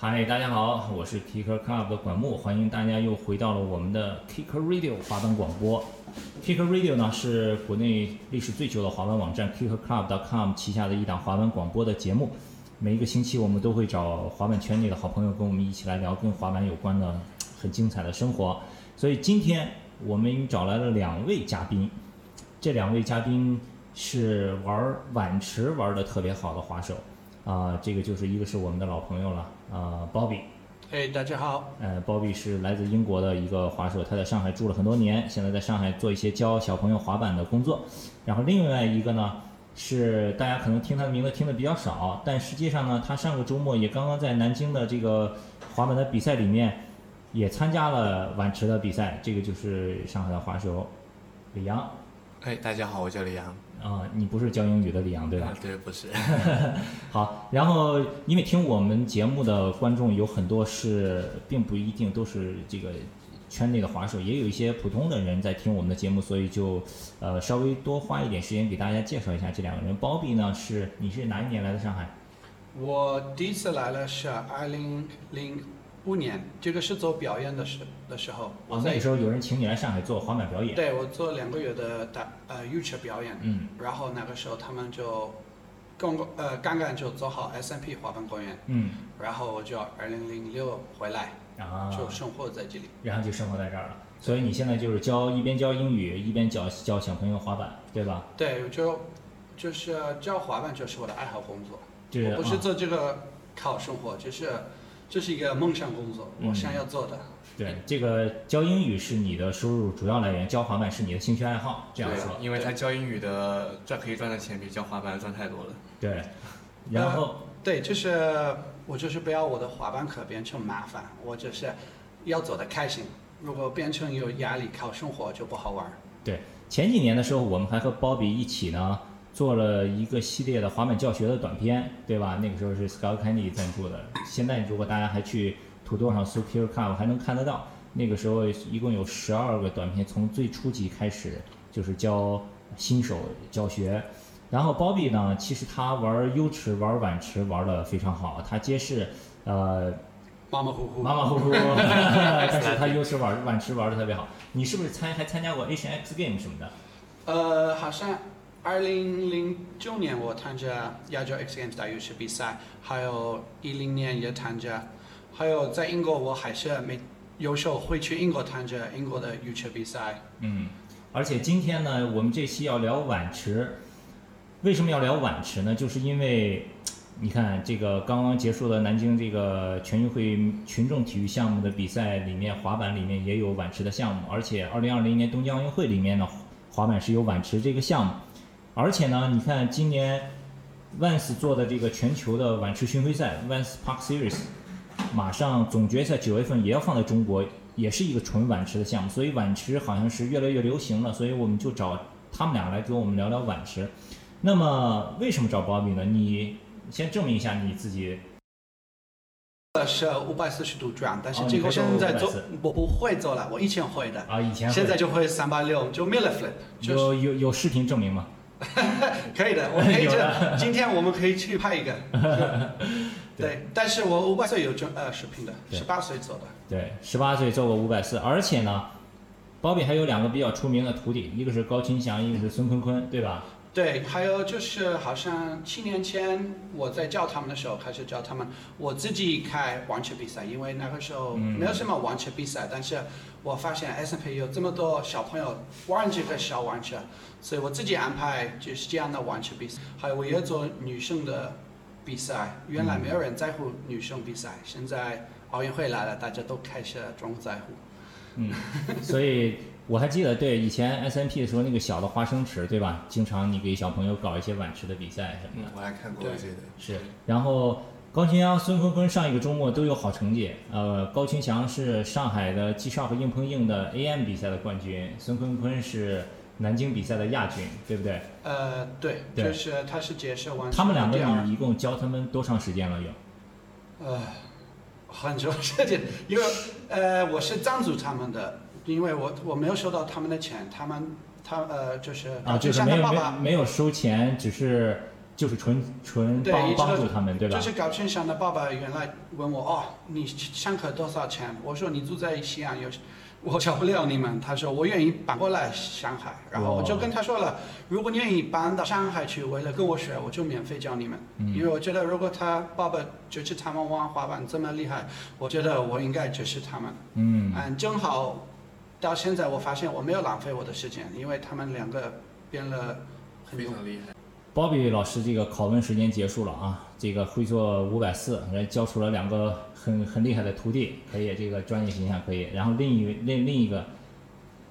嗨，大家好，我是 Kicker Club 的管木，欢迎大家又回到了我们的 Kicker Radio 滑板广播。Kicker Radio 呢是国内历史最久的滑板网站 KickerClub.com 旗下的一档滑板广播的节目。每一个星期我们都会找滑板圈内的好朋友跟我们一起来聊跟滑板有关的很精彩的生活。所以今天我们找来了两位嘉宾，这两位嘉宾是玩碗池玩的特别好的滑手。啊、这个就是一个是我们的老朋友了，啊、b o b b y 嘿，大家好。呃，Bobby 是来自英国的一个滑手，他在上海住了很多年，现在在上海做一些教小朋友滑板的工作。然后另外一个呢，是大家可能听他的名字听的比较少，但实际上呢，他上个周末也刚刚在南京的这个滑板的比赛里面也参加了碗池的比赛，这个就是上海的滑手李阳。哎，大家好，我叫李阳。啊、你不是教英语的李阳对吧？啊，对，不是。好，然后因为听我们节目的观众有很多是，并不一定都是这个圈内的滑手，也有一些普通的人在听我们的节目，所以就呃稍微多花一点时间给大家介绍一下这两个人。包比呢是你是哪一年来的上海？我第一次来了是二零零五年，这个是做表演的时的时候，那个时候有人请你来上海做滑板表演。对我做两个月的打呃 YouTube 表演，嗯然后那个时候他们就刚刚呃刚刚就做好 S&P 滑板公园，嗯然后我就二零零六回来啊，就生活在这里。然后就生活在这儿了。所以你现在就是教一边教英语，一边教教小朋友滑板，对吧？对，我就就是教滑板就是我的爱好工作，对我不是啊做这个靠生活，就是这是一个梦想工作，嗯我想要做的。对这个教英语是你的收入主要来源，教滑板是你的兴趣爱好，这样说。因为他教英语的赚可以赚的钱比教滑板赚太多了。对，然后。对，就是我就是不要我的滑板课变成麻烦，我就是要做的开心。如果变成有压力靠生活就不好玩儿。对，前几年的时候，我们还和鲍比一起呢做了一个系列的滑板教学的短片，对吧？那个时候是 Scott Candy 赞助的。现在如果大家还去土豆上搜 Kill Club，还能看得到。那个时候一共有十二个短片，从最初级开始就是教新手教学。然后 Bobby 呢，其实他玩 U 池、玩碗池玩的非常好，他皆是呃马马虎虎。马马虎虎，但是他 U 池玩碗池玩的特别好。你是不是参还参加过 Asian X Game 什么的？呃，好像二零零九年我参加亚洲 X Games 大游戏比赛，还有一零年也参加，还有在英国我还是每有时候会去英国参加英国的 U 池比赛。嗯，而且今天呢，我们这期要聊碗池。为什么要聊碗池呢？就是因为，你看这个刚刚结束的南京这个全运会群众体育项目的比赛里面，滑板里面也有碗池的项目，而且二零二零年东京奥运会里面呢，滑板是有碗池这个项目。而且呢，你看今年 Vans 做的这个全球的晚池巡回赛 Vans Park Series，马上总决赛九月份也要放在中国，也是一个纯晚池的项目，所以晚池好像是越来越流行了，所以我们就找他们俩来跟我们聊聊晚池。那么为什么找 Bobby 呢？你先证明一下你自己。呃，是五百四十度转，但是哦这个我现在做540我不会做了，我以前会的，啊，以前会现在就会三八六，就 Miller Flip，就是有有有视频证明吗？可以的，我可以这。今天我们可以去拍一个。对对，但是我五百岁有这呃视频的，对十八岁做的。对，十八岁做过五百四，而且呢，Bobby 还有两个比较出名的徒弟，一个是高清祥，一个是孙坤坤，对吧？对，还有就是好像七年前我在教他们的时候开始教他们，我自己开网球比赛，因为那个时候嗯。没有什么网球比赛，但是我发现 S N P 有这么多小朋友玩这个小网球，所以我自己安排就是这样的网球比赛，还有我也做女生的比赛，原来没有人在乎女生比赛，现在奥运会来了，大家都开始装在乎。嗯，所以我还记得，对以前 S N P 的时候那个小的花生池，对吧？经常你给小朋友搞一些碗池的比赛什么的。，嗯我还看过对这个。是，然后高群阳、孙坤坤上一个周末都有好成绩。呃，高群祥是上海的 G Shock 硬碰硬的 AM 比赛的冠军，孙坤坤是南京比赛的亚军，对不对？呃，对，对就是他是解释完他们两个你一共教他们多长时间了？有？呃，很久时间，因为呃，我是赞助他们的，因为我我没有收到他们的钱，他们他呃就是啊，就是没有没有像他爸爸，没有收钱，只是就是纯纯对帮助他们，对吧？就是搞线上的爸爸原来问我哦，你上课多少钱？我说你住在西安有，我教不了你们。他说我愿意搬过来上海，然后我就跟他说了，如果你愿意搬到上海去，为了跟我学，我就免费教你们。因为嗯，我觉得如果他爸爸就是他们玩滑板这么厉害，我觉得我应该支持他们。嗯，嗯，正好到现在我发现我没有浪费我的时间，因为他们两个变了。非常厉害。Bobby 老师这个拷问时间结束了啊，这个会做五百四，人教出了两个很很厉害的徒弟，可以，这个专业形象可以。然后另一位另另一个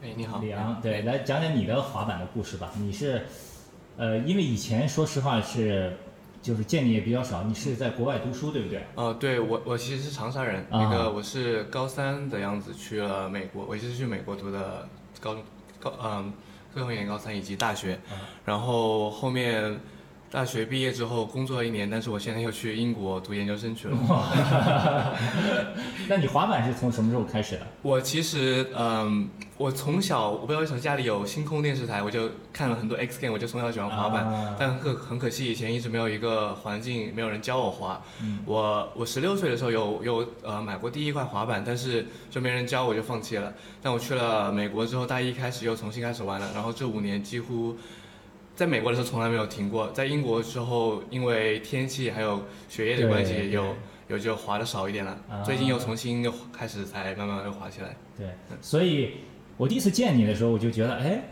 哎，你好。李昂，对，来讲讲你的滑板的故事吧。你是，呃，因为以前说实话是，就是见你也比较少，你是在国外读书，对不对？呃，对我我其实是长沙人，啊那个我是高三的样子去了美国，我其实去美国读的高高嗯最后一年高三以及大学，啊然后后面大学毕业之后工作了一年，但是我现在又去英国读研究生去了。那你滑板是从什么时候开始的？我其实，嗯，我从小我不知道为什么家里有星空电视台，我就看了很多 X Game，我就从小喜欢滑板，啊但很可很可惜以前一直没有一个环境，没有人教我滑。嗯我我十六岁的时候有有呃买过第一块滑板，但是就没人教，我就放弃了。但我去了美国之后，大一开始又重新开始玩了，然后这五年几乎。在美国的时候从来没有停过，在英国之后，因为天气还有学业的关系，有有就滑的少一点了。啊最近又重新又开始才慢慢又滑起来。对，所以我第一次见你的时候，我就觉得，哎，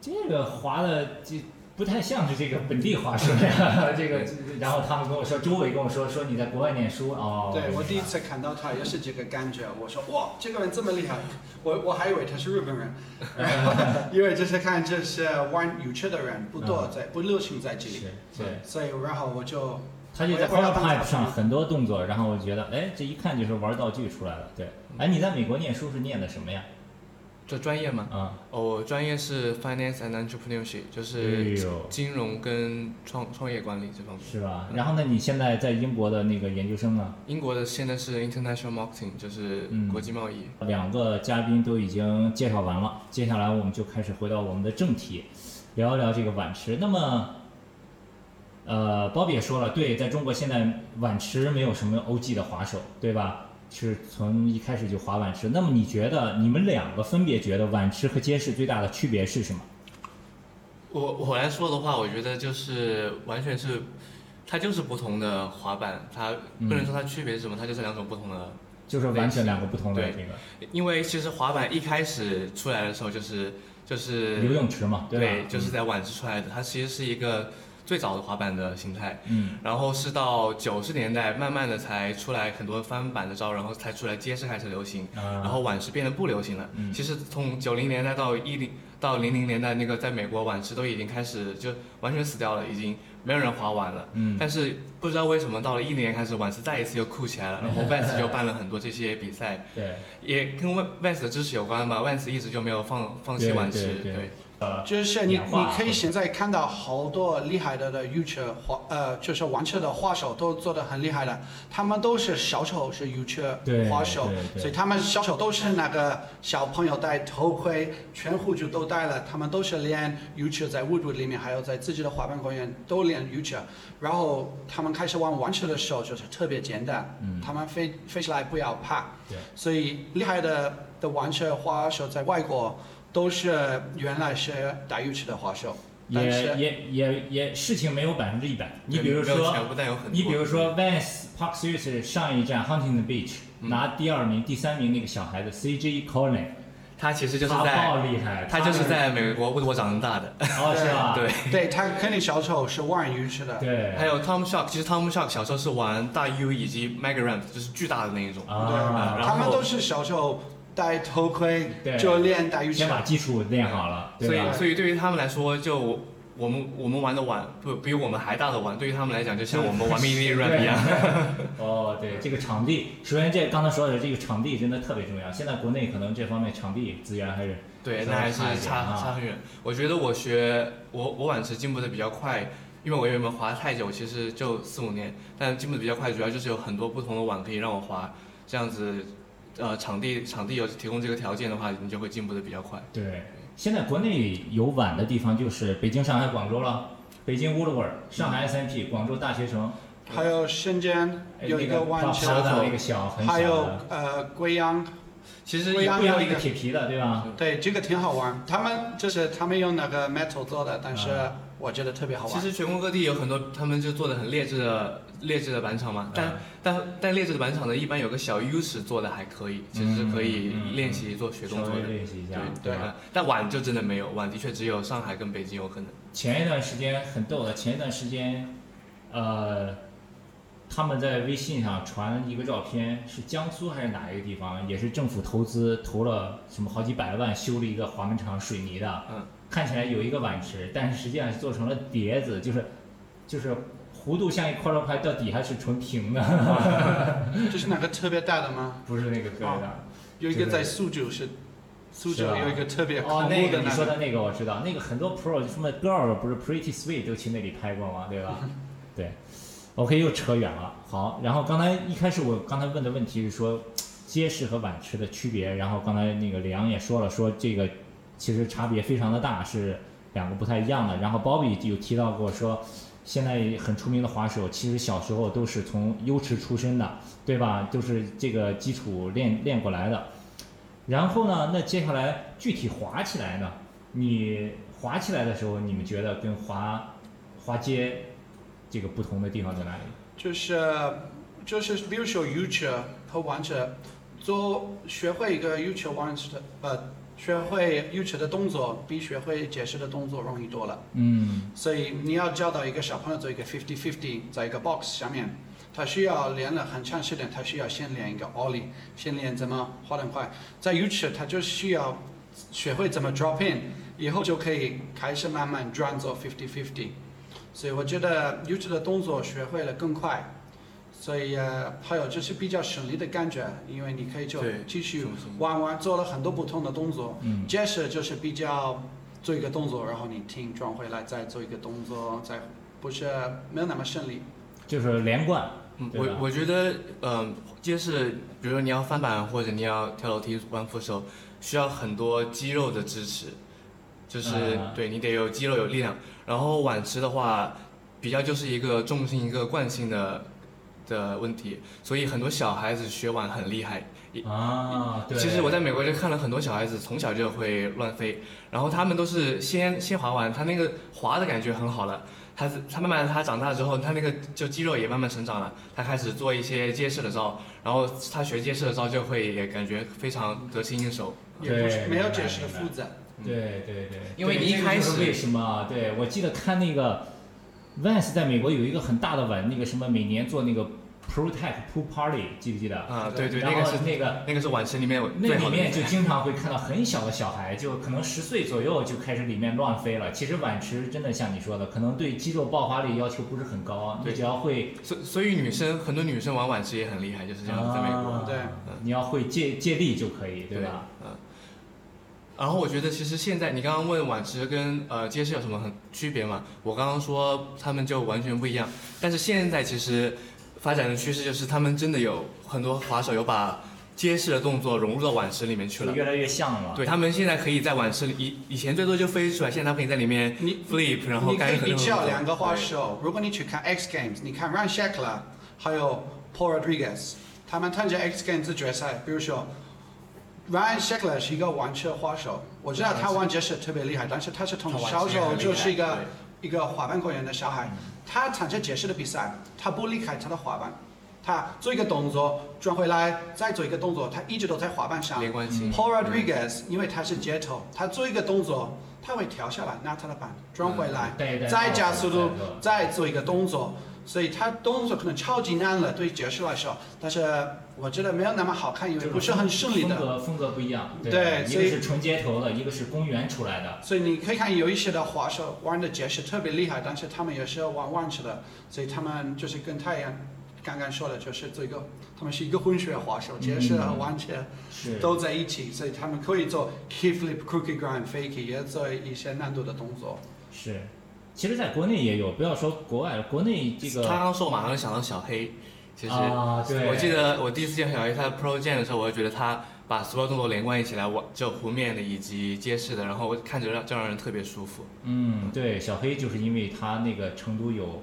这个滑的这不太像是这个本地话说呀。这个，然后他们跟我说，周围跟我说，说你在国外念书哦。对我第一次看到他也是这个感觉，我说哇，这个人这么厉害，我我还以为他是日本人，因为就是看这是玩有趣的人不多在不流行在这里，是，对。所以然后我就他就在我要 h 帮 o 他 pipe 上很多动作，然后我觉得，哎，这一看就是玩道具出来了。对，哎，你在美国念书是念的什么呀？这专业吗？啊，哦，我专业是 Finance and Entrepreneurship，就哎是，金融跟创创业管理这方面。是吧？然后呢，你现在在英国的那个研究生呢？英国的现在是 International Marketing，就是嗯国际贸易。两个嘉宾都已经介绍完了，接下来我们就开始回到我们的正题，聊一聊这个碗池。那么，呃，鲍比也说了，对，在中国现在碗池没有什么 OG 的滑手，对吧？是从一开始就滑碗池。那么你觉得你们两个分别觉得碗池和街式最大的区别是什么？我我来说的话，我觉得就是完全是，它就是不同的滑板，它嗯不能说它区别是什么，它就是两种不同的。就是完全两个不同的对这个因为其实滑板一开始出来的时候就是就是游泳池嘛，对？对，就是在碗池出来的，它其实是一个最早的滑板的形态。嗯然后是到九十年代，慢慢的才出来很多翻版的招，然后才出来街式开始流行，啊，然后碗池变得不流行了。嗯其实从九零年代到一零到零零年代，那个在美国碗池都已经开始就完全死掉了，已经没有人滑碗了。嗯但是不知道为什么到了一零年开始，碗池再一次又酷起来了，然后 Vans 就办了很多这些比赛，对，也跟 Vans 的支持有关吧。Vans 一直就没有放放弃对碗池，对对呃，就是你你可以现在看到好多厉害的的 U 车滑呃，就是玩车的滑手都做的很厉害的，他们都是小时候是车对滑手所以他们小时候都是那个小朋友戴头盔，全护具都戴了，他们都是练 U 车在 Woodwood 里面，还有在自己的滑板公园都练 U 车，然后他们开始玩玩车的时候就是特别简单，嗯。他们飞飞起来不要怕，对，所以厉害的的玩车滑手在外国都是原来是打 U 车的滑手，也是也也也事情没有百分之一百。你比如说。你比如说 Vance Park Street 上一站 Huntington Beach 嗯拿第二名、第三名那个小孩子 CJ Collin，他其实就是他在爆厉害，他就是在美国为我长大的。哦是吧？对，对他肯定小时候是玩 U 车的，对，还有 Tom Shock，其实 Tom Shock 小时候是玩大 U 以及 Mega Ramp，就是巨大的那一种。啊，然后他们都是小时候戴头盔对就练打车先把。基础练好了，所以？所以对于他们来说，就我们我们玩的碗不比我们还大的碗，对于他们来讲，就像我们玩 mini ramp 一样。哦，对，这个场地，首先这刚才说的这个场地真的特别重要。现在国内可能这方面场地资源还是对，那还是差差很远。我觉得我学我我碗池进步的比较快，因为我原本滑太久，其实就四五年，但进步的比较快，主要就是有很多不同的碗可以让我滑，这样子，呃，场地场地有提供这个条件的话，你就会进步的比较快。对。现在国内有晚的地方就是北京、上海、广州了。北京 Woodward，上海 S&P，广州大学城，还有深圳哎有一个万桥的车，那个小很小还有的，呃贵阳，其实不一个铁皮的，对吧？对这个挺好玩。他们就是他们用那个 metal 做的，但是啊我觉得特别好玩。其实全国各地有很多，他们就做的很劣质的劣质的板厂嘛，但、啊但但劣质的板厂呢，一般有个小 U 尺做的还可以，其实是可以练习做学动稍微作的。练习一下，对对？啊但碗就真的没有，碗的确只有上海跟北京有可能。前一段时间很逗的，前一段时间，呃，他们在微信上传一个照片，是江苏还是哪一个地方，也是政府投资投了什么好几百万修了一个滑门厂，水泥的，嗯，看起来有一个碗池，但是实际上是做成了碟子，就是就是弧度像一块肉块，到底下是纯平的，这是哪个特别大的吗？不是那个特别大。就是有一个在苏州是，苏州有一个特别恐哦，怖那个的那个。你说的那个我知道，那个很多 pro 什么 girl 不是 Pretty Sweet 都去那里拍过吗？对吧？对，OK 又扯远了。好，然后刚才一开始我刚才问的问题是说街式和碗池的区别，然后刚才那个李阳也说了，说这个其实差别非常的大，是两个不太一样的。然后 Bobby 有提到过说，现在很出名的滑手其实小时候都是从优池出身的，对吧？都是这个基础练练过来的。然后呢，那接下来具体滑起来呢？你滑起来的时候，你们觉得跟滑滑街这个不同的地方在哪里？就是就是比如说 U 尺和弯尺，做学会一个 U 尺弯尺的呃，学会 U 尺的动作比学会解释的动作容易多了。嗯所以你要教导一个小朋友做一个 fifty fifty，在一个 box 下面，他需要练了很长时间，他需要先练一个 ollie，先练怎么滑得快。在 U 尺，他就需要学会怎么 drop in，以后就可以开始慢慢转做 fifty fifty。所以我觉得 U 尺的动作学会了更快。所以呃，还有就是比较省力的感觉，因为你可以就对继续玩玩，做了很多不同的动作。嗯解释就是比较做一个动作，然后你停转回来，再做一个动作，再不是没有那么顺利。就是连贯。嗯，我我觉得，嗯、街式，比如说你要翻板或者你要跳楼梯、弯扶手，需要很多肌肉的支持，就是、啊对你得有肌肉有力量。然后碗池的话，比较就是一个重心一个惯性的的问题，所以很多小孩子学碗很厉害。啊，对。其实我在美国就看了很多小孩子，从小就会乱飞，然后他们都是先先滑完，他那个滑的感觉很好了，他他慢慢他长大之后，他那个就肌肉也慢慢成长了，他开始做一些街式的招，然后他学街式的招就会也感觉非常得心应手。也不是没有解释的复杂。对对对，因为你一开始为什么？对我记得看那个 Vans 在美国有一个很大的碗，那个什么每年做那个 Pro Tech Pool Party，记不记得？啊，对对，然后那个是那个那个是碗池里面那里面就经常会看到很小的小孩，就可能十岁左右就开始里面乱飞了。其实碗池真的像你说的，可能对肌肉爆发力要求不是很高，你只要会所所以女生很多女生玩碗池也很厉害，就是这样子，在美国。啊对你要会借借力就可以，对吧？嗯。然后我觉得其实现在你刚刚问碗池跟呃街市有什么很区别嘛？我刚刚说他们就完全不一样，但是现在其实发展的趋势就是他们真的有很多滑手有把街式的动作融入到碗池里面去了。越来越像了。对他们现在可以在碗池里，以以前最多就飞出来，现在他们可以在里面你 flip，然后你可以比干很多动作较两个滑手，如果你去看 X Games，你看 Ryan Shackler 还有 Paul Rodriguez，他们参加 X Games 的决赛，比如说 Ryan Sheckler 是一个玩车滑手，我知道他玩街式特别厉害，但是他是从他玩小时候就是一个一个滑板公园的小孩，他参加街式的比赛，他不离开他的滑板，他做一个动作转回来，再做一个动作，他一直都在滑板上。没关系。Paul Rodriguez 因为他是街头，他做一个动作，他会跳下来拿他的板转回来，带一带再加速度再，再做一个动作，所以他动作可能超级难了，对爵士来说，但是我觉得没有那么好看，因为不是很顺利的。风格风格不一样。对所以一个是纯街头的，一个是公园出来的。所以你可以看有一些的滑手玩的爵士特别厉害，但是他们也是玩弯式的，所以他们就是跟太阳刚刚说的，就是做一个，他们是一个混血滑手，爵士和弯式是。都在一起，所以他们可以做 key flip、crooked grind、fakie，也做一些难度的动作。是。其实，在国内也有，不要说国外了，国内这个他刚刚说，我马上就想到小黑。其实、啊，对，我记得我第一次见小黑他 Pro Jam 的时候，我就觉得他把所有动作连贯一起来，我就弧面的以及街式的，然后看着让就让人特别舒服。嗯，对，小黑就是因为他那个成都有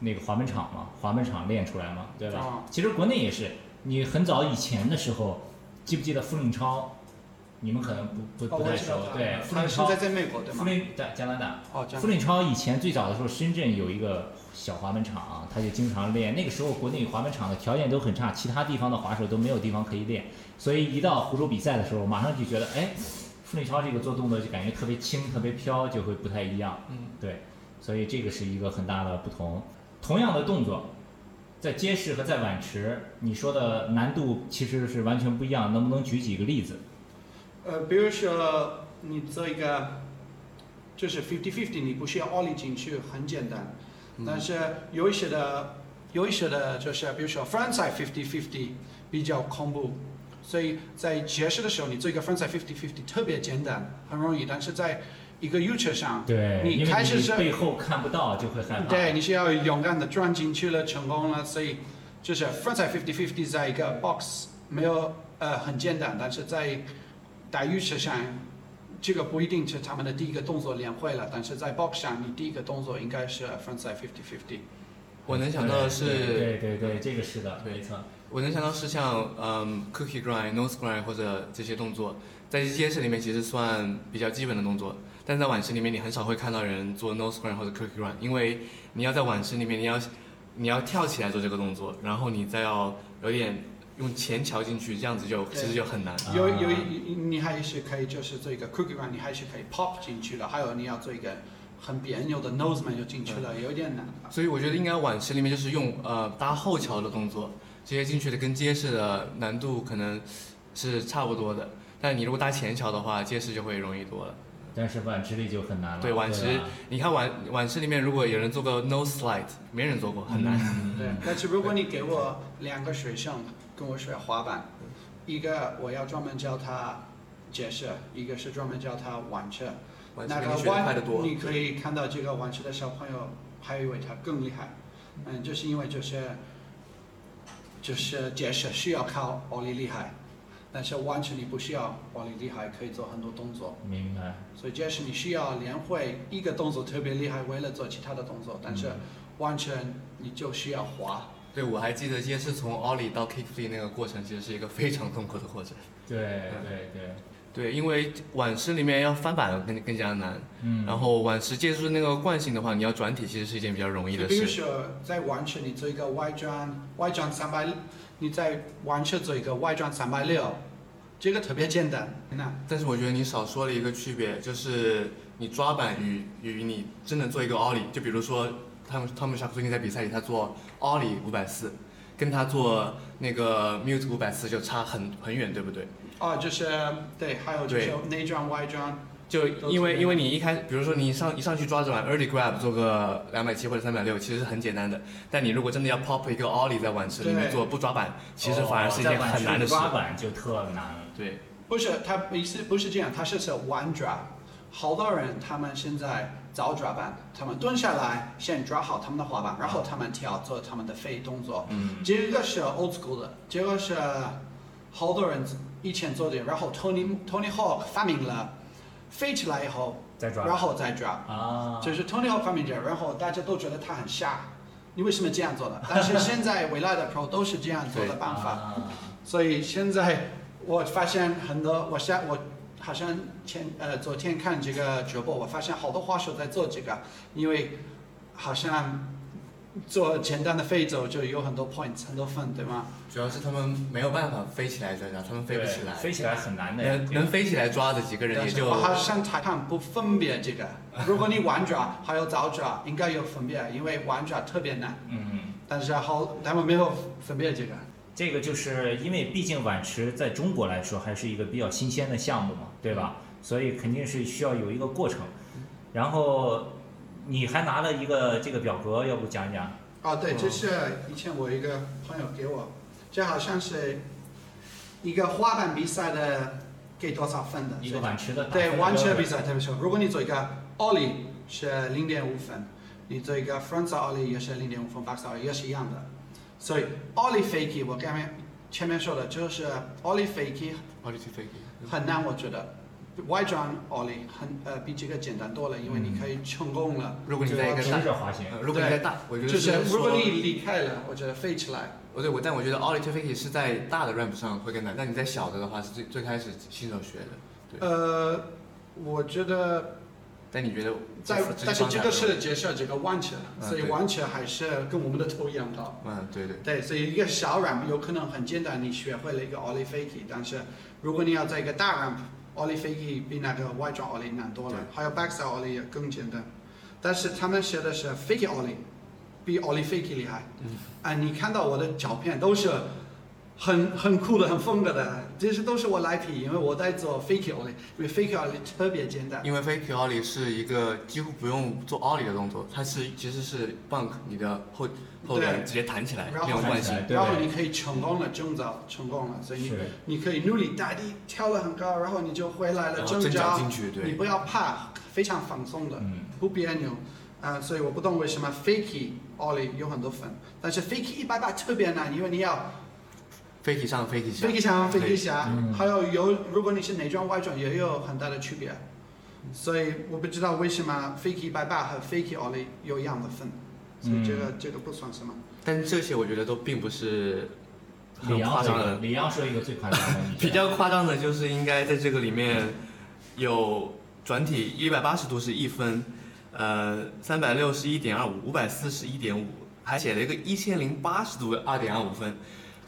那个滑门场嘛，滑门场练出来嘛，对吧？哦其实国内也是，你很早以前的时候，记不记得傅令超？你们可能不不哦，不太熟，对，傅林超在，在美国对吗？傅令在加拿大，哦，这样傅。令超以前最早的时候，深圳有一个小滑门场，他就经常练。那个时候国内滑门场的条件都很差，其他地方的滑手都没有地方可以练，所以一到湖州比赛的时候，马上就觉得，哎，傅林超这个做动作就感觉特别轻、特别飘，就会不太一样。嗯，对，所以这个是一个很大的不同。同样的动作，在街式和在碗池，你说的难度其实是完全不一样，能不能举几个例子？呃，比如说你做一个就是 fifty fifty，你不需要 ollie 进去，很简单。嗯但是有一些的，有一些的就是比如说 frontside fifty fifty 比较恐怖，所以在解释的时候，你做一个 frontside fifty fifty 特别简单，很容易。但是在一个 U 车上，对，你开始背后看不到，就会害怕。对，你是要勇敢的转进去了，成功了，所以就是 frontside fifty fifty 在一个 box 没有呃很简单，但是在打 U 车上。这个不一定是他们的第一个动作练会了，但是在 box 上，你第一个动作应该是 frontside fifty fifty。我能想到的是，对对对，这个是的，对没错。我能想到是像嗯 cookie grind、nose grind 或者这些动作，在街式里面其实算比较基本的动作，但是在碗池里面你很少会看到人做 nose grind 或者 cookie grind，因为你要在碗池里面你要你要跳起来做这个动作，然后你再要有点用前桥进去，这样子就其实就很难。有有啊你还是可以就是做一个 cookie run，你还是可以 pop 进去了，还有你要做一个很别扭的 nose man 就进去了，有点难。所以我觉得应该碗池里面就是用呃搭后桥的动作，直接进去的跟街式的难度可能是差不多的，但你如果搭前桥的话，街式就会容易多了。但是碗池里就很难了。对晚池吧你看晚晚池里面如果有人做个 nose slide，没人做过，很难。嗯对，但是如果你给我两个学生跟我学滑板，一个我要专门教他解释，一个是专门教他玩车。那个碗池里面学的快得多。你可以看到这个玩车的小朋友，还以为他更厉害，嗯，就是因为就是就是解释需要靠奥利厉害，但是玩车你不需要奥利厉害，可以做很多动作。明白。所以这是你需要练会一个动作特别厉害，为了做其他的动作，但是嗯完全你就需要滑。对，我还记得街式从 ollie 到 kick flip 那个过程，其实是一个非常痛苦的过程。对对对，对，因为碗池里面要翻板更更加难，嗯。然后碗池借助那个惯性的话，你要转体其实是一件比较容易的比如事。说在弯车你做一个外转，外转三百，你在弯车做一个外转三百六，这个特别简单。那但是我觉得你少说了一个区别，就是你抓板与与你真的做一个 ollie，就比如说汤姆汤姆沙克最近在比赛里他做 ollie 五百四，跟他做那个 mute 五百四就差很很远，对不对？哦，就是对，还有就是内转外转，就因为因为你一开，比如说你一上一上去抓着碗 early grab 做个两百七或者三百六，其实是很简单的。但你如果真的要 pop 一个 ollie 在碗池里面做不抓板，其实反而是一件很难的事。抓板就特难了。对，不是他意思不是这样，他是是弯抓。好多人他们现在早抓板，他们蹲下来先抓好他们的滑板，然后他们跳做他们的飞动作。嗯，这个是 old school 的，这个是好多人以前做的，然后 Tony Tony Hawk 发明了飞起来以后，再抓。然后再抓，啊，就是 Tony Hawk 发明这，然后大家都觉得他很傻，你为什么这样做的？但是现在未来的 Pro 都是这样做的办法，啊所以现在我发现很多，我现我好像前呃昨天看这个直播，我发现好多滑手在做这个，因为好像做简单的飞走就有很多 points 很多分，对吗？主要是他们没有办法飞起来再抓，他们飞不起来。飞起来很难的。能能飞起来抓的几个人也就但是我好像裁判不分别这个，如果你晚抓还有早抓，应该有分别，因为晚抓特别难，嗯，但是好他们没有分别这个。这个就是因为毕竟碗池在中国来说还是一个比较新鲜的项目嘛，对吧？所以肯定是需要有一个过程。然后你还拿了一个这个表格，要不讲一讲？哦，对，嗯这是以前我一个朋友给我，这好像是一个滑板比赛的给多少分的？一个碗池的打对分标准完全比赛，特别说，如果你做一个 ollie 是零点五分，你做一个 frontside ollie 也是零点五分，backside ollie 也是一样的。所以 ollie fakie 我刚才前面说的，就是 ollie fakie 奥利 T fake，很难，我觉得。外转 ollie 很呃比这个简单多了，因为你可以成功了。如果你在一个大，如果你在大，我觉得就是如果你离开了，我觉得飞起来。我对，我但我觉得奥利 T fake 是在大的 ramp 上会更难，但你在小的的话是最最开始新手学的。对呃，我觉得但你觉得在，但是这个是介绍这个弯车，所以弯车还是跟我们的头一样高。嗯，对对，对，所以一个小 ramp 有可能很简单，你学会了一个 ollie fakie，但是如果你要在一个大 ramp，ollie fakie 比那个外转 ollie 难多了，还有 backside ollie 也更简单。但是他们学的是 fakie ollie，比 ollie fakie 厉害。嗯。啊，你看到我的照片都是很很酷的、很风格的，这些都是我来皮，因为我在做 fakie ollie，因为 fakie ollie 特别简单。因为 fake ollie 是一个几乎不用做 ollie 的动作，它是其实是 bunk 你的后后轮直接弹起来然后那种惯性然后你可以成功了，挣扎成功了，所以你你可以努力大地跳得很高，然后你就回来了，挣然后挣扎扎，进去，对，你不要怕，非常放松的，嗯，不别扭。啊、所以我不懂为什么 fakie ollie 有很多粉，但是 fakie 一百八特别难，因为你要 fake 上 fake 下 fakie 上 fakie 下，嗯还有有如果你是内转外转也有很大的区别，所以我不知道为什么 fakie 一百八和 fakie ollie 有一样的分，所以这个、这个不算什么。但这些我觉得都并不是很夸张的。李阳说一个最夸张的，比较夸张的就是应该在这个里面有转体一百八十度是一分，呃，三百六十一点二五，五百四十一点五，还写了一个一千零八十度二点二五分。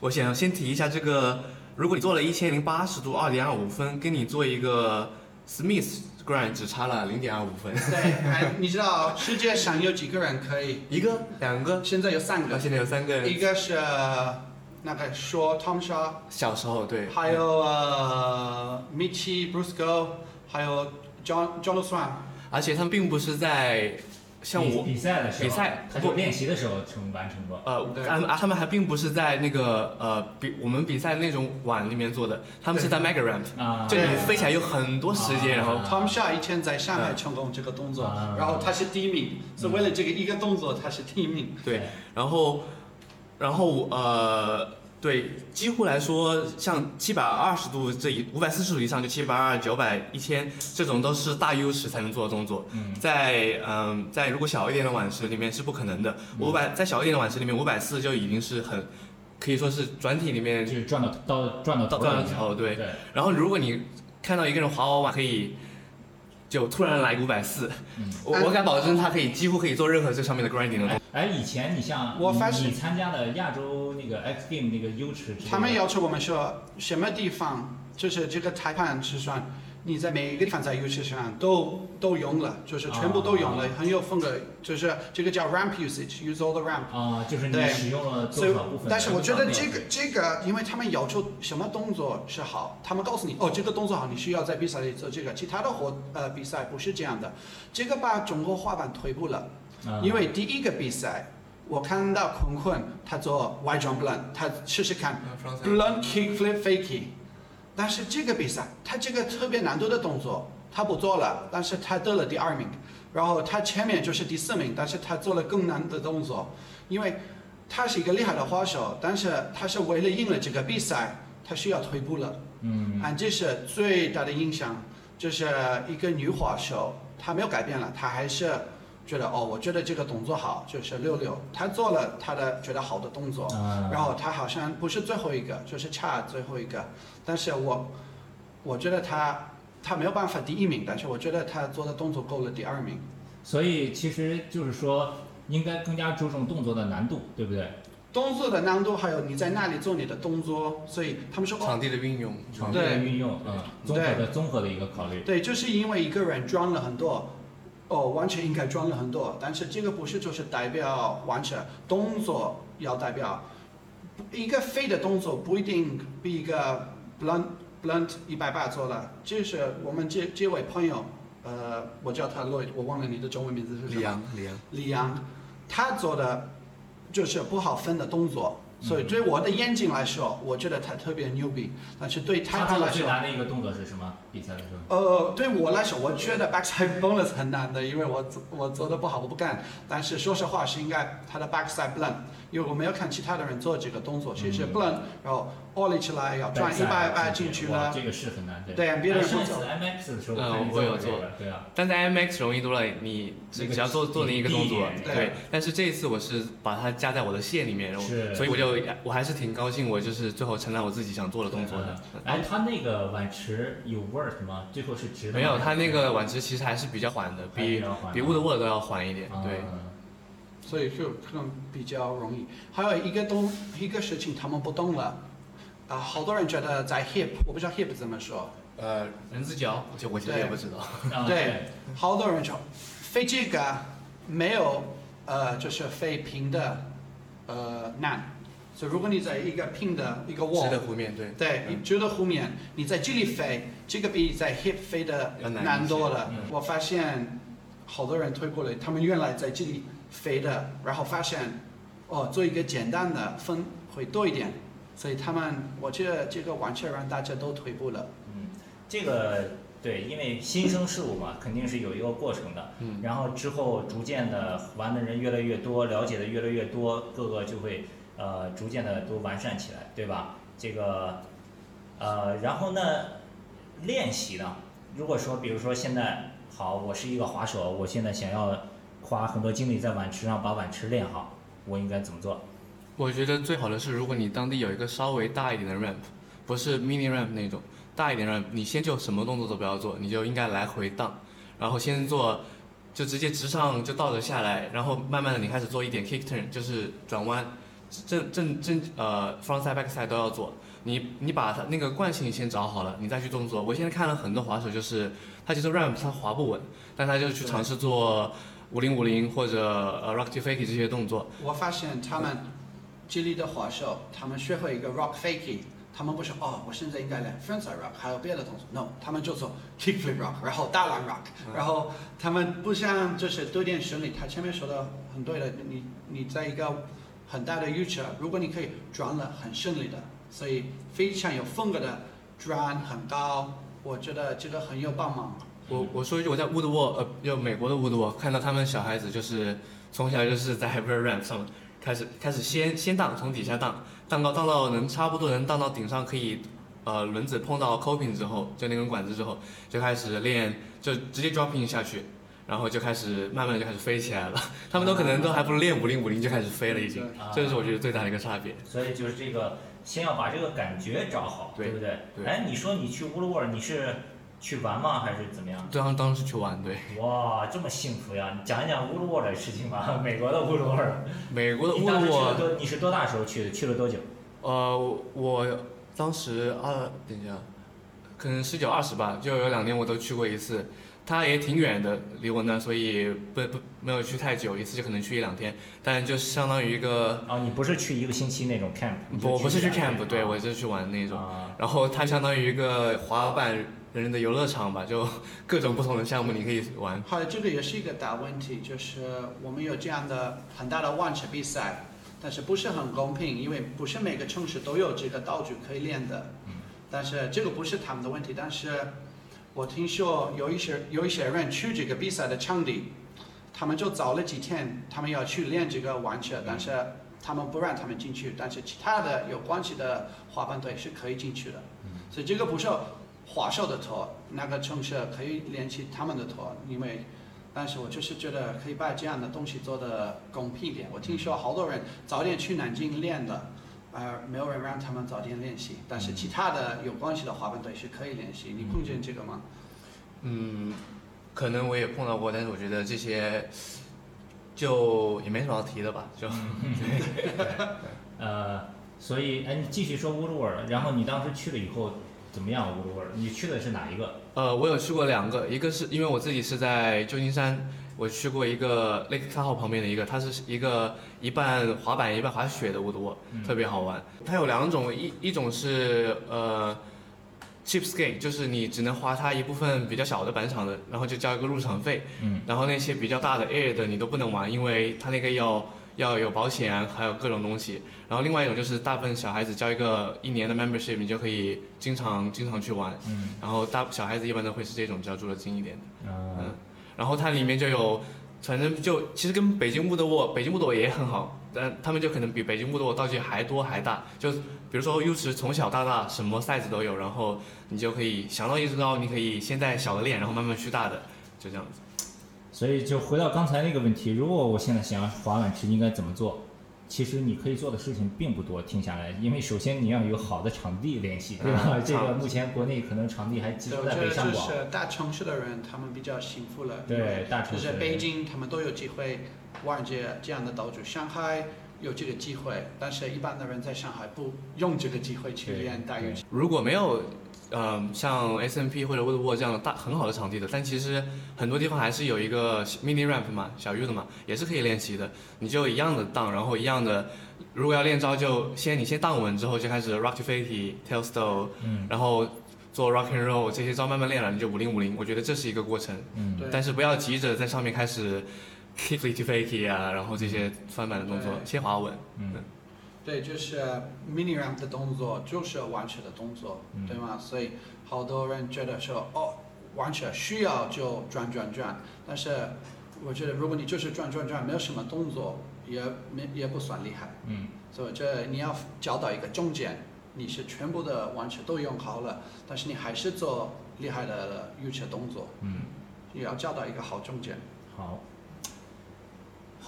我想先提一下这个，如果你做了一千零八十度二点二五分，跟你做一个 Smith Grand 只差了零点二五分，对，哎，你知道世界上有几个人可以？一个？两个，现在有三个，现在有三个一个是那个说 Tom Shaw，小时候对，还有呃 Michi Brusco，还有 John John Swan。而且他们并不是在像我比比赛的时候，比赛他就练习的时候成完成过。呃，他们啊，他们还并不是在那个呃比我们比赛那种碗里面做的，他们是在 Mega Ramp，啊，就你飞起来有很多时间，然后啊 Tom Shaw 以前在上海成功这个动作，啊。然后他是第一名，是为了这个一个动作他是第一名。对，然后然后呃对，几乎来说像七百二十度这一五百四十度以上就七百二、九百、一千这种都是大优势才能做的动作，嗯，在嗯在如果小一点的碗池里面是不可能的，五百在小一点的碗池里面五百四就已经是很可以说是转体里面就是转到到转到转到头，对。对，然后如果你看到一个人滑滑碗可以，就突然来五百四，嗯。我我敢保证他可以几乎可以做任何这上面的 grinding 的动作。哎，以前你像我发现你参加的亚洲那个 X Game 那个优池他们要求我们说什么地方，就是这个裁判是说你在每一个地方在游戏上都都用了，就是全部都用了，啊很有风格，就是这个叫 ramp usage，use all the ramp。啊，就是你对使用了所以多少部分的？但是我觉得这个这个，因为他们要求什么动作是好，他们告诉你哦，这个动作好，你需要在比赛里做这个。其他的活呃比赛不是这样的，这个把中国滑板退步了。啊因为第一个比赛，我看到坤坤他做 Y jump blunt，他试试看 blunt kick flip fakie，但是这个比赛他这个特别难度的动作他不做了，但是他得了第二名，然后他前面就是第四名，但是他做了更难的动作，因为他是一个厉害的滑手，但是他是为了赢了这个比赛，他需要退步了。嗯啊，这是最大的影响，就是一个女滑手，她没有改变了，她还是觉得哦，我觉得这个动作好，就是六六，他做了他的觉得好的动作，啊，然后他好像不是最后一个，就是差最后一个，但是我我觉得他他没有办法第一名，但是我觉得他做的动作够了第二名。所以其实就是说，应该更加注重动作的难度，对不对？动作的难度，还有你在那里做你的动作，所以他们说哦，场地的运用，场地的运用，嗯，综合的综合的一个考虑。对，就是因为一个人装了很多，哦，完全应该装了很多，但是这个不是就是代表完全动作要代表一个飞的动作不一定比一个 blunt blunt 一百八做了，就是我们这这位朋友，呃，我叫他 Lloyd，我忘了你的中文名字是什么？李阳，李阳，李阳，他做的就是不好分的动作，所以对我的眼睛来说，我觉得他特别牛逼。但是对裁他来说最难的一个动作是什么？比赛的时候？呃，对我来说，我觉得 backside bonus 很难的，因为我做我做的不好，我不干。但是说实话，是应该他的 backside blunt，因为我们要看其他的人做这个动作，其实嗯 blunt，然后 ollie 起来要转一百百进去了，哇这个是很难的。对，别人哎上一次不做。MX 的时候，嗯我有做对啊，但在 IMAX 容易多了，你只要做做那一个动作对。但是这一次我是把它加在我的线里面，然后是所以我就我还是挺高兴，我就是最后成了我自己想做的动作的。哎，他那个碗池有 work 吗？最后是直的吗？没有，它那个碗池其实还是比较缓的，还比比较缓比 Woodward 都要缓一点。啊对，所以就可能比较容易。还有一个东一个事情他们不懂了，啊、好多人觉得在 hip，我不知道 hip 怎么说，呃，人字脚，就我其实对也不知道。啊对，好多人说飞这个没有呃就是飞平的呃难，所以如果你在一个平的一个直 wall，的湖面，对。对，你直的湖面，你在这里飞，这个比在 hip 飞的要难多了。嗯我发现好多人推过来，他们原来在这里飞的，然后发现哦，做一个简单的分会多一点，所以他们我觉得这个完全让大家都退步了。嗯，这个对，因为新生事物嘛，肯定是有一个过程的。嗯，然后之后逐渐的玩的人越来越多，了解的越来越多，各个就会呃逐渐的都完善起来，对吧？这个呃，然后呢，练习呢，如果说比如说现在好，我是一个滑手，我现在想要花很多精力在碗池上把碗池练好，我应该怎么做？我觉得最好的是，如果你当地有一个稍微大一点的 ramp，不是 mini ramp 那种大一点 ramp，你先就什么动作都不要做，你就应该来回荡，然后先做，就直接直上就倒着下来，然后慢慢的你开始做一点 kick turn，就是转弯，正正正呃 front side back side 都要做。你你把它那个惯性先找好了，你再去动作。我现在看了很多滑手，就是他其实 ramp 他滑不稳，但他就去尝试做五零五零或者呃 rock to fakie 这些动作。我发现他们这里的滑手，他们学会一个 rock fakie，他们不是哦，我现在应该练 frontside rock，还有别的动作，no，他们就做 kick flip rock，然后大浪 rock，、嗯然后他们不像就是多点顺利，他前面说的很对的，你你在一个很大的 U 车，如果你可以转了很顺利的，所以非常有风格的转很高，我觉得这个很有帮忙。我我说一句，我在 Woodward 呃，就美国的 Woodward 看到他们小孩子就是从小就是在 Hyper Ramp 上 开始开始先先荡，从底下荡，荡到荡到能差不多能荡到顶上，可以呃轮子碰到 coping 之后，就那根管子之后，就开始练，就直接 dropping 下去，然后就开始慢慢就开始飞起来了。他们都可能都还不如练五零五零就开始飞了已经，啊这是我觉得最大的一个差别。所以就是这个，先要把这个感觉找好，对不对？对哎，你说你去乌鲁沃尔，你是去玩吗？还是怎么样？当当时去玩，对，哇，这么幸福呀！你讲一讲乌鲁沃尔的事情吧。美国的乌鲁沃尔，美国的你当时去 Woodward 了。多？你是多大时候去的？去了多久？呃，我当时二，等一下，可能十九二十吧，就有两年我都去过一次。它也挺远的，离我那，所以不不没有去太久，一次就可能去一两天，但就相当于一个，哦，你不是去一个星期那种 camp？不我不是去 camp，对啊我就去玩那种。啊，然后它相当于一个滑板人人的游乐场吧，就 各种不同的项目你可以玩。好的这个也是一个大问题，就是我们有这样的很大的万尺比赛，但是不是很公平，因为不是每个城市都有这个道具可以练的。但是这个不是他们的问题，但是我听说有一些有一些人去这个比赛的场地，他们就早了几天，他们要去练这个弯车，但是他们不让他们进去，但是其他的有关系的滑板队是可以进去的，所以这个不是滑手的托，那个城市可以联系他们的托，因为，但是我就是觉得可以把这样的东西做的公平一点。我听说好多人早点去南京练的，呃，没有人让他们早点练习，但是其他的有关系的滑板队是可以练习。你碰见这个吗？嗯，可能我也碰到过，但是我觉得这些就也没什么要提的吧，就 呃，所以哎，你继续说乌鲁尔，然后你当时去了以后怎么样？乌鲁沃尔，你去的是哪一个？呃，我有去过两个，一个是因为我自己是在旧金山，我去过一个 Lake Tahoe 旁边的一个，它是一个一半滑板一半滑雪的乌多，嗯特别好玩。它有两种，一一种是呃 cheap skate，就是你只能滑它一部分比较小的板场的，然后就交一个入场费，嗯，然后那些比较大的 air 的你都不能玩，因为它那个要要有保险，还有各种东西。然后另外一种就是大部分小孩子交一个一年的 membership，你就可以经常经常去玩。嗯然后大小孩子一般都会是这种比较住的近一点的。啊嗯，然后它里面就有，反正就其实跟北京沃德沃，北京沃德沃也很好，但他们就可能比北京沃德沃道具还多还大。就比如说 U 池从小到大什么 size 都有，然后你就可以想到一只高，你可以先在小的练，然后慢慢去大的，就这样子。所以就回到刚才那个问题，如果我现在想要滑碗池，应该怎么做？其实你可以做的事情并不多，听下来，因为首先你要有好的场地联系，对吧？嗯这个目前国内可能场地还集对，中在北上广，是大城市的人，他们比较幸福了。对大城就是市的人北京，他们都有机会玩这这样的道具。上海有这个机会，但是一般的人在上海不用这个机会去练大鱼如果没有，嗯、像 S M P 或者沃德沃这样的大很好的场地的，但其实很多地方还是有一个 mini ramp 嘛，小 U 的嘛，也是可以练习的。你就一样的荡，然后一样的，如果要练招，就先你先荡稳之后就开始 rock to fakie tail stole，嗯然后做 rock and roll 这些招慢慢练了，你就五零五零。我觉得这是一个过程，嗯对但是不要急着在上面开始 kick to fakie 啊，然后这些翻板的动作，对先滑稳。嗯对，就是 mini ramp 的动作就是弯曲的动作，嗯对吗？所以好多人觉得说，哦，弯曲需要就转转转，但是我觉得如果你就是转转转，没有什么动作，也没也不算厉害。嗯所以这你要找到一个中间，你是全部的弯曲都用好了，但是你还是做厉害的预测动作，嗯，也要找到一个好中间。好。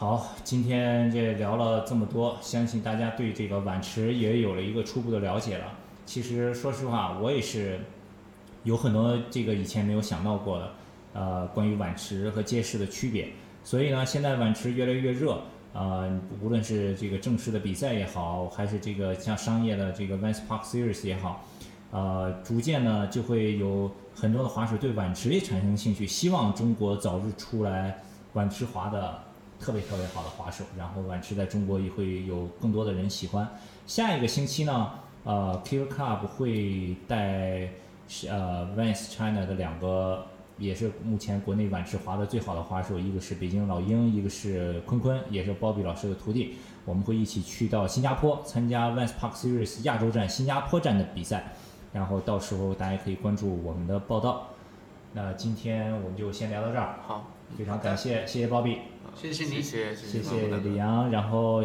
好，今天这聊了这么多，相信大家对这个碗池也有了一个初步的了解了。其实说实话，我也是有很多这个以前没有想到过的，呃，关于碗池和街市的区别。所以呢，现在碗池越来越热，呃，无论是这个正式的比赛也好，还是这个像商业的这个 Vans Park Series 也好，呃，逐渐呢就会有很多的滑手对碗池也产生兴趣，希望中国早日出来碗池滑的特别特别好的滑手，然后晚池在中国也会有更多的人喜欢。下一个星期呢，呃，Kill Club 会带是呃 Vans China 的两个，也是目前国内晚池滑的最好的滑手，一个是北京老鹰，一个是坤坤，也是鲍比老师的徒弟。我们会一起去到新加坡参加 Vans Park Series 亚洲站新加坡站的比赛，然后到时候大家可以关注我们的报道。那今天我们就先聊到这儿，好，非常感谢，谢谢鲍比。谢谢你。谢谢李阳，然后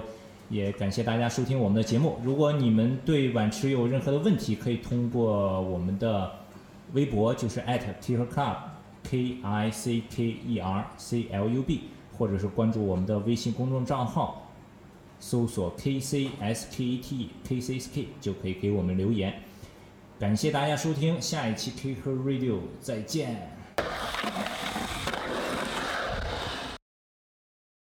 也感谢大家收听我们的节目。如果你们对晚池有任何的问题，可以通过我们的微博，就是 at Kicker Club K I C K E R C L U B，或者是关注我们的微信公众账号，搜索 K C S K E T K C S K 就可以给我们留言。感谢大家收听，下一期 Kicker Radio 再见。